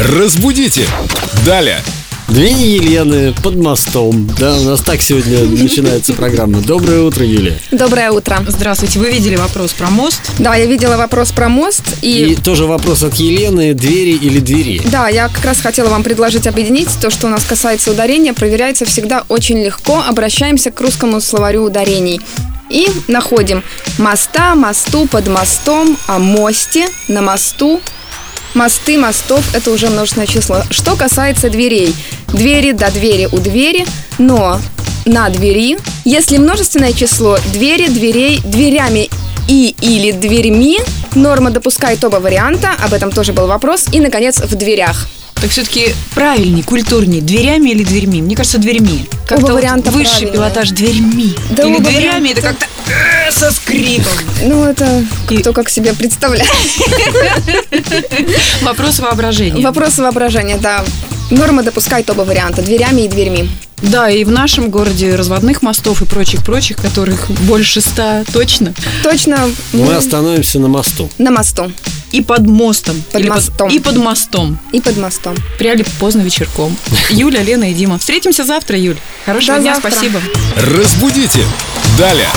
Разбудите! Далее! Две Елены под мостом. Да, у нас так сегодня начинается программа. Доброе утро, Юлия. Доброе утро. Здравствуйте, вы видели вопрос про мост? Да, я видела вопрос про мост И и... тоже вопрос от Елены. Двери или двери? Да, я как раз хотела вам предложить объединить то, что у нас касается ударения, проверяется всегда очень легко. Обращаемся к русскому словарю ударений. И находим моста, мосту, под мостом, о мосте, на мосту, мосты, мостов – это уже множественное число. Что касается дверей. Двери до двери у двери, но на двери, если множественное число, двери, дверей, дверями и или дверьми, норма допускает оба варианта, об этом тоже был вопрос, и, наконец, в дверях. Так все-таки правильней, культурней, дверями или дверьми? Мне кажется, дверьми. Как-то Оба вот высший правильные. пилотаж дверьми. Да или дверями это варианта. как-то э, со скрипом. Ну, это И- кто как себе представляет. Вопрос воображения. Вопрос воображения, да. Норма допускает оба варианта, дверями и дверьми. Да, и в нашем городе разводных мостов и прочих-прочих, которых больше ста точно, Точно мы остановимся на мосту. на мосту и под мостом. Под Или мостом. и под мостом. и под мостом. Пряли поздно вечерком. Юля, Лена и Дима. Встретимся завтра, Юль. Хорошего До дня, завтра. спасибо. Разбудите! Далее!